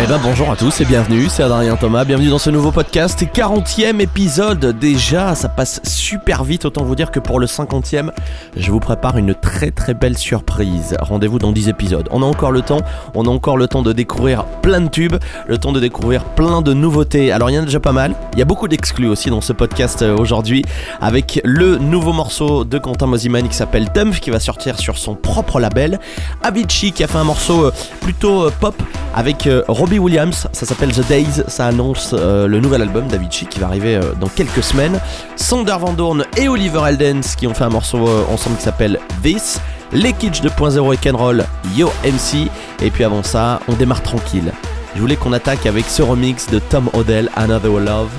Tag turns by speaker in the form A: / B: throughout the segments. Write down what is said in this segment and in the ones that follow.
A: Eh ben bonjour à tous et bienvenue, c'est Adrien Thomas, bienvenue dans ce nouveau podcast, 40e épisode déjà, ça passe super vite, autant vous dire que pour le 50e, je vous prépare une très très belle surprise. Rendez-vous dans 10 épisodes. On a encore le temps, on a encore le temps de découvrir plein de tubes, le temps de découvrir plein de nouveautés. Alors il y en a déjà pas mal, il y a beaucoup d'exclus aussi dans ce podcast euh, aujourd'hui, avec le nouveau morceau de Quentin Mosiman qui s'appelle Dumph, qui va sortir sur son propre label, Avicii qui a fait un morceau euh, plutôt euh, pop avec Robin Robbie Williams, ça s'appelle The Days, ça annonce euh, le nouvel album d'Avicii qui va arriver euh, dans quelques semaines. Sander Van Dorn et Oliver Eldens qui ont fait un morceau euh, ensemble qui s'appelle This. Les Kitsch 2.0 et Kenroll, Yo MC. Et puis avant ça, on démarre tranquille. Je voulais qu'on attaque avec ce remix de Tom Odell, Another Love.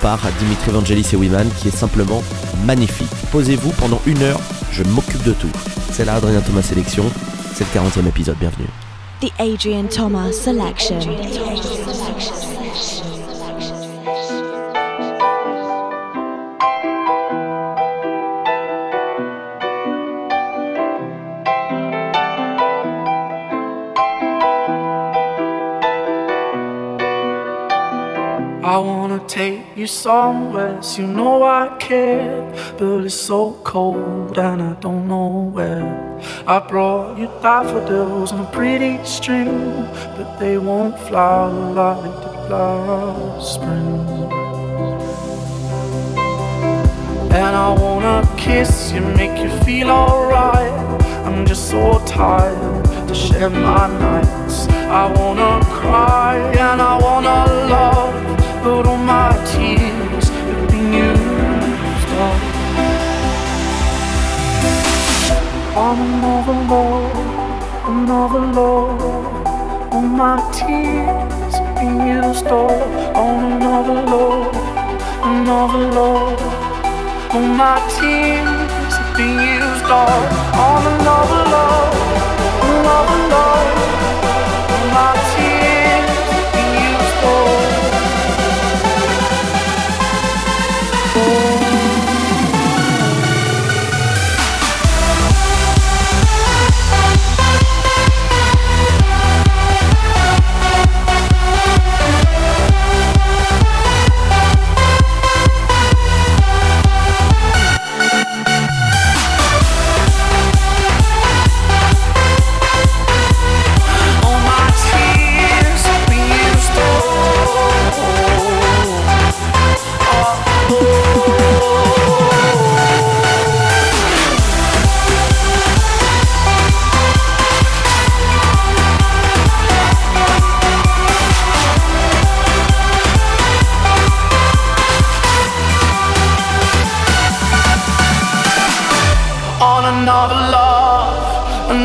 A: par Dimitri Vangelis et Wiman qui est simplement magnifique. Posez-vous pendant une heure, je m'occupe de tout. C'est là Adrien Thomas Sélection, c'est le 40e épisode, bienvenue.
B: The Adrian Thomas Selection.
C: I wanna take you somewhere, so you know I care. But it's so cold and I don't know where. I brought you daffodils on a pretty string, but they won't flower like the last spring. And I wanna kiss you, make you feel alright. I'm just so tired to share my nights. I wanna cry and I wanna love I'm an overload, an overload. All my tears used up On an overload, an overload. All my tears being stored. On an overload, an overload.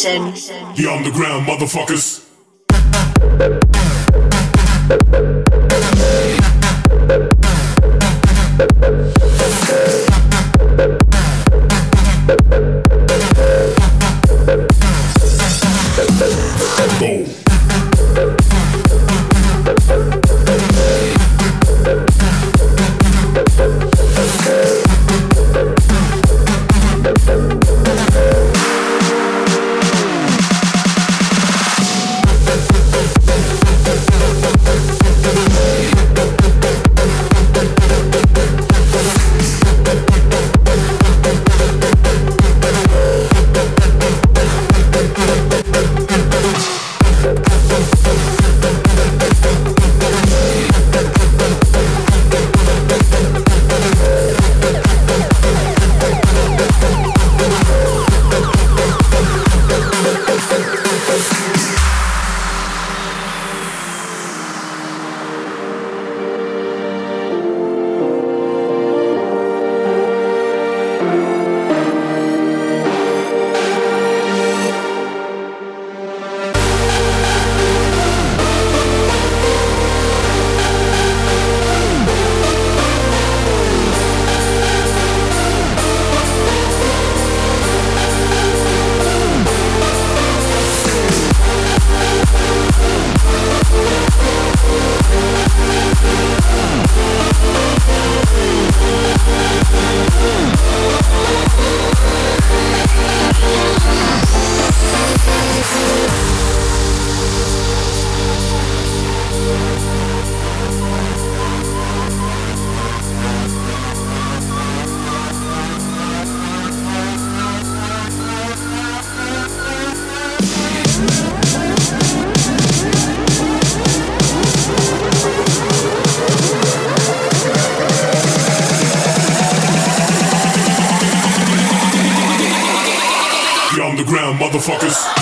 B: Selection. The
D: underground motherfuckers. Motherfuckers.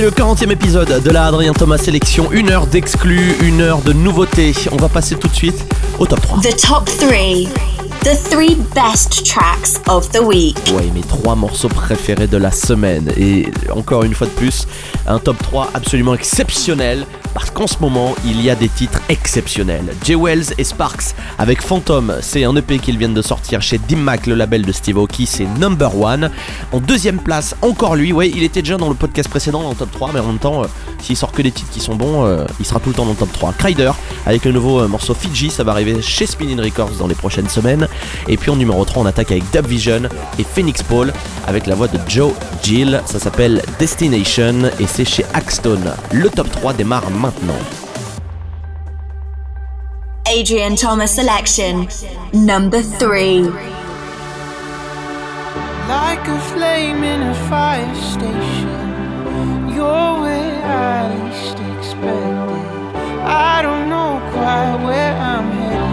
A: C'est le 40e épisode de la Adrien Thomas Sélection. Une heure d'exclus, une heure de nouveautés. On va passer tout de suite au top 3.
B: The top three. The three best tracks of the week.
A: Ouais, mes trois morceaux préférés de la semaine. Et encore une fois de plus, un top 3 absolument exceptionnel. Parce qu'en ce moment, il y a des titres exceptionnels. Jay Wells et Sparks avec Phantom, c'est un EP qu'ils viennent de sortir chez Dimmac, le label de Steve Aoki, c'est Number One. En deuxième place, encore lui, ouais, il était déjà dans le podcast précédent, le top 3, mais en même temps, euh, s'il sort que des titres qui sont bons, euh, il sera tout le temps dans le top 3. Kryder, avec le nouveau euh, morceau Fiji, ça va arriver chez Spinning Records dans les prochaines semaines. Et puis en numéro 3, on attaque avec Dub Vision et Phoenix Paul, avec la voix de Joe Gill, ça s'appelle Destination, et c'est chez Axstone. Le top 3 démarre maintenant.
B: Adrian Thomas selection. Number three.
E: Like a flame in a fire station, you're where I least expect it. I don't know quite where I'm heading.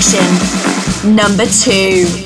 B: selection. Number two.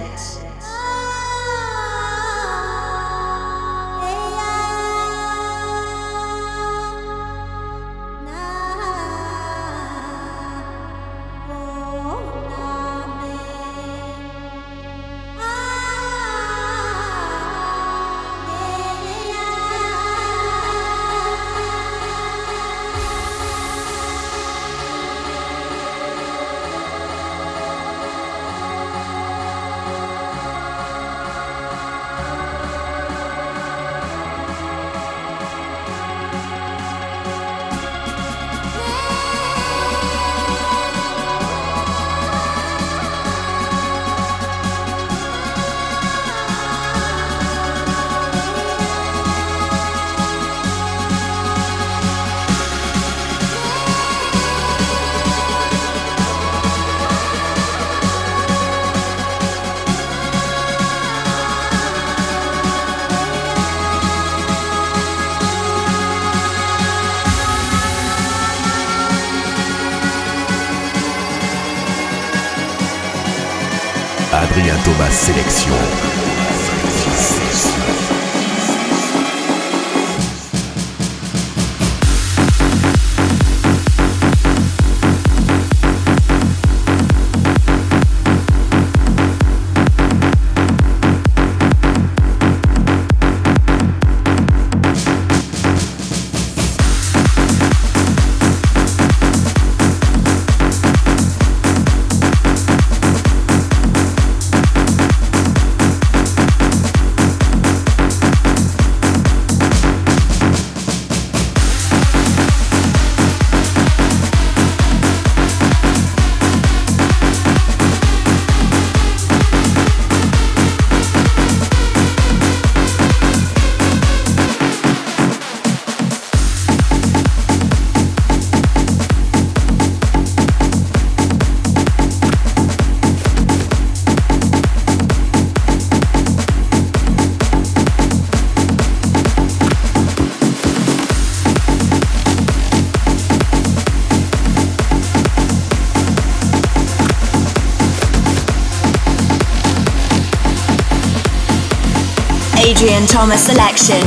F: Thomas
B: selection.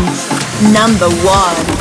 B: Number one.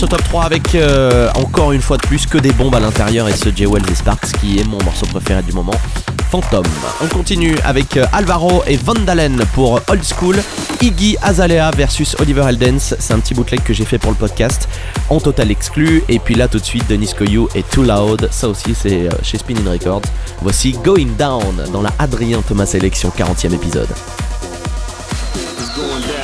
A: Ce top 3 avec euh, encore une fois de plus que des bombes à l'intérieur et ce J. Wells et Sparks qui est mon morceau préféré du moment. Phantom. On continue avec euh, Alvaro et Vandalen pour Old School. Iggy Azalea versus Oliver Eldens. C'est un petit bootleg que j'ai fait pour le podcast en total exclu. Et puis là tout de suite Denis Koyou et Too Loud. Ça aussi c'est euh, chez Spinning Records. Voici Going Down dans la Adrien Thomas Sélection 40e épisode.
G: This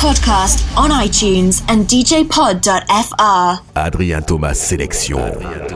B: podcast on iTunes and djpod.fr.
F: Adrien Thomas Sélection.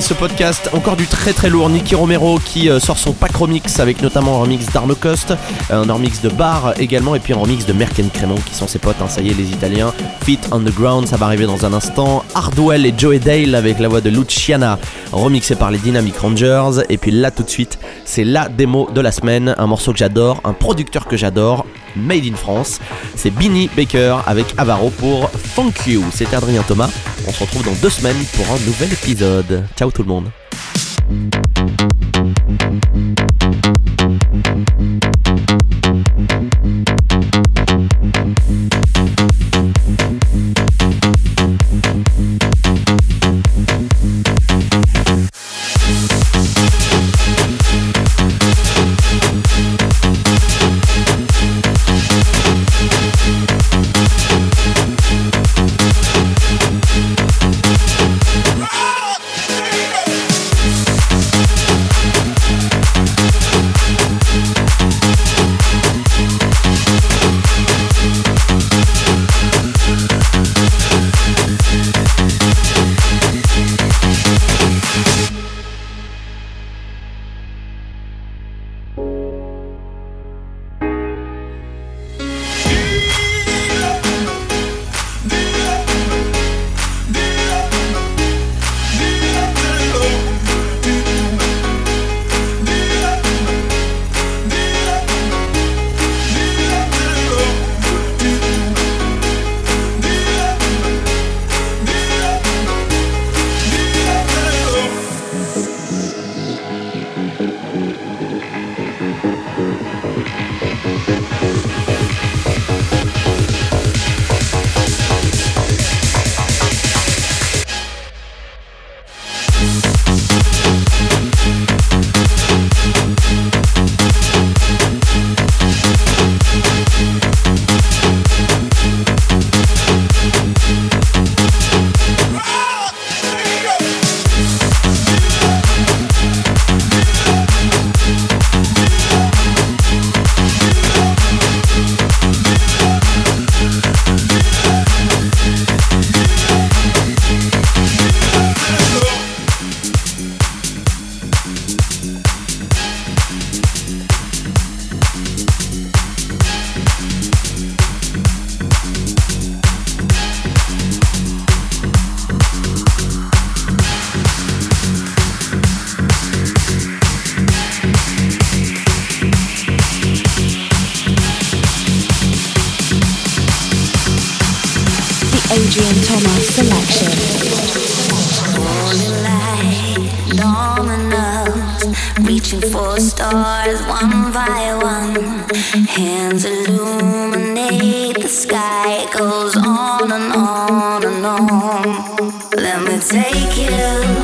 A: Ce podcast, encore du très très lourd. Nicky Romero qui euh, sort son pack remix avec notamment un remix d'Arno Cost, un remix de Bar également, et puis un remix de Merken Crémon qui sont ses potes. hein. ça y est, les Italiens. Fit on the Ground, ça va arriver dans un instant. Hardwell et Joey Dale avec la voix de Luciana, remixé par les Dynamic Rangers. Et puis là tout de suite, c'est la démo de la semaine, un morceau que j'adore, un producteur que j'adore, Made in France. C'est Binny Baker avec Avaro pour Funk You. C'était Adrien Thomas. On se retrouve dans deux semaines pour un nouvel épisode. Ciao tout le monde.
B: Adrian Thomas selection.
H: Moonlight, dominoes, reaching for stars one by one. Hands illuminate the sky, goes on and on and on. Let me take you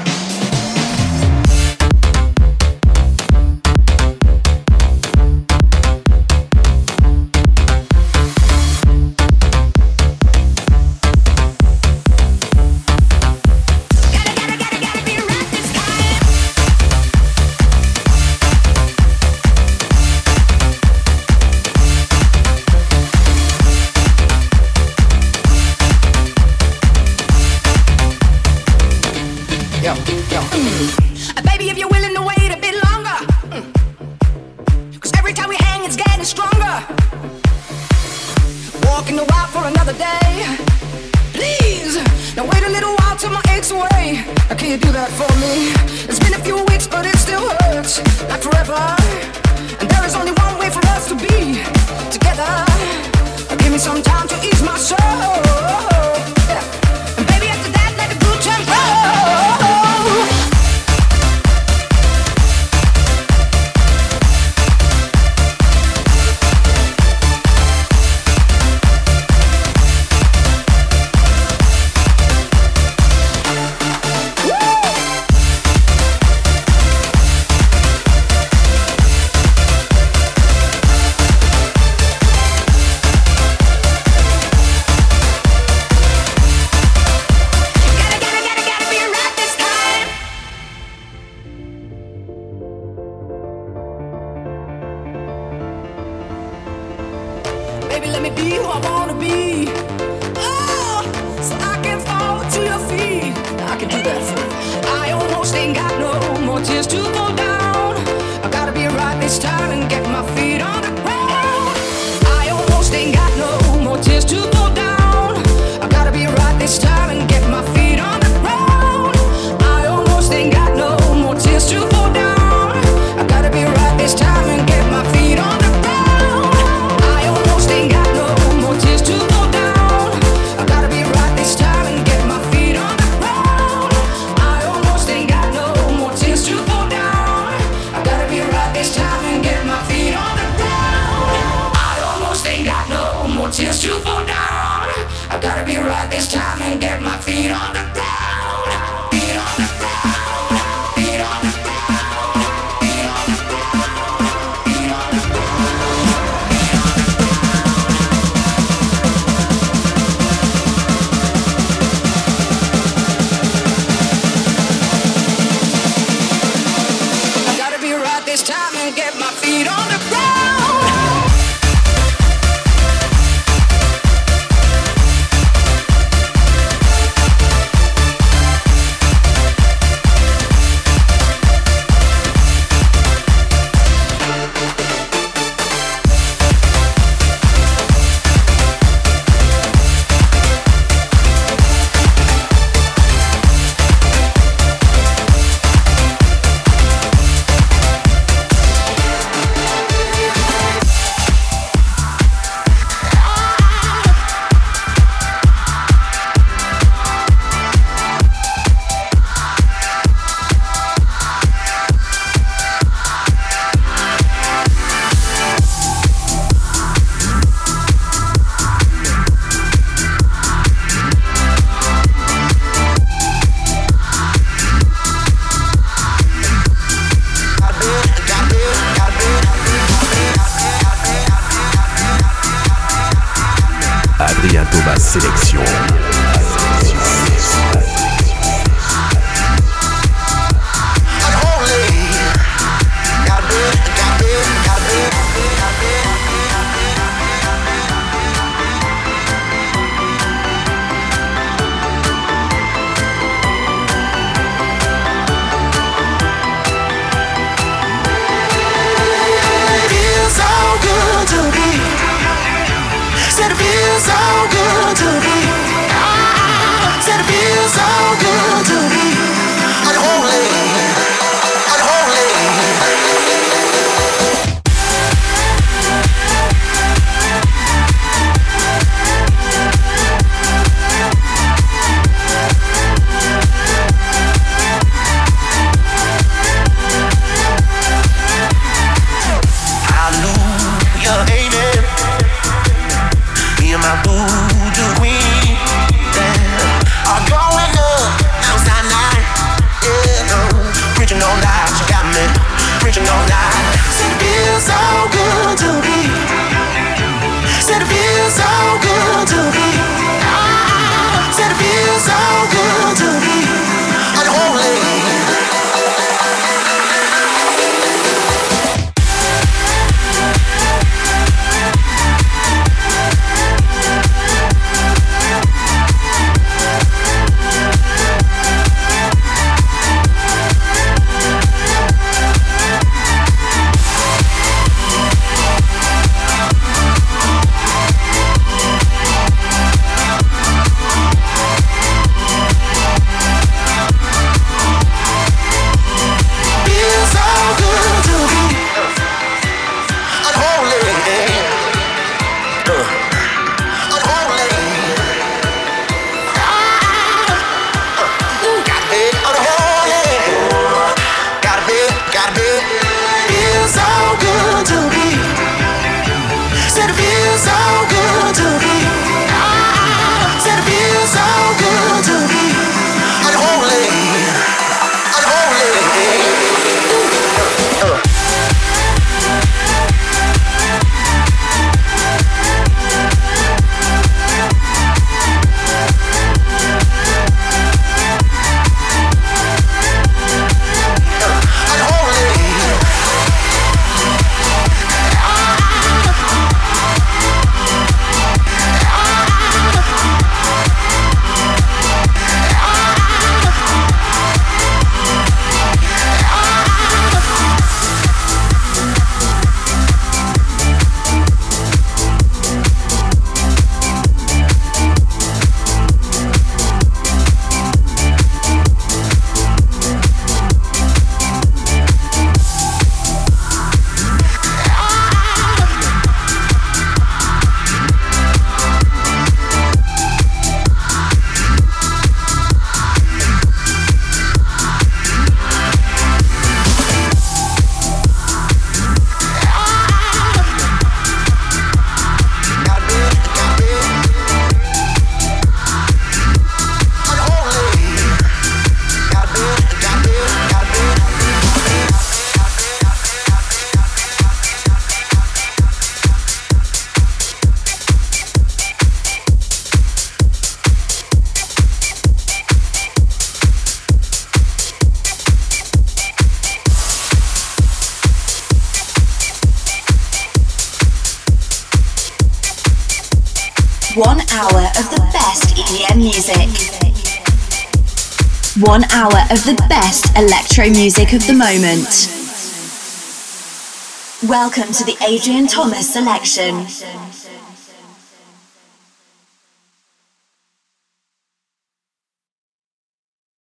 B: electro music of the moment. Welcome to the Adrian Thomas selection.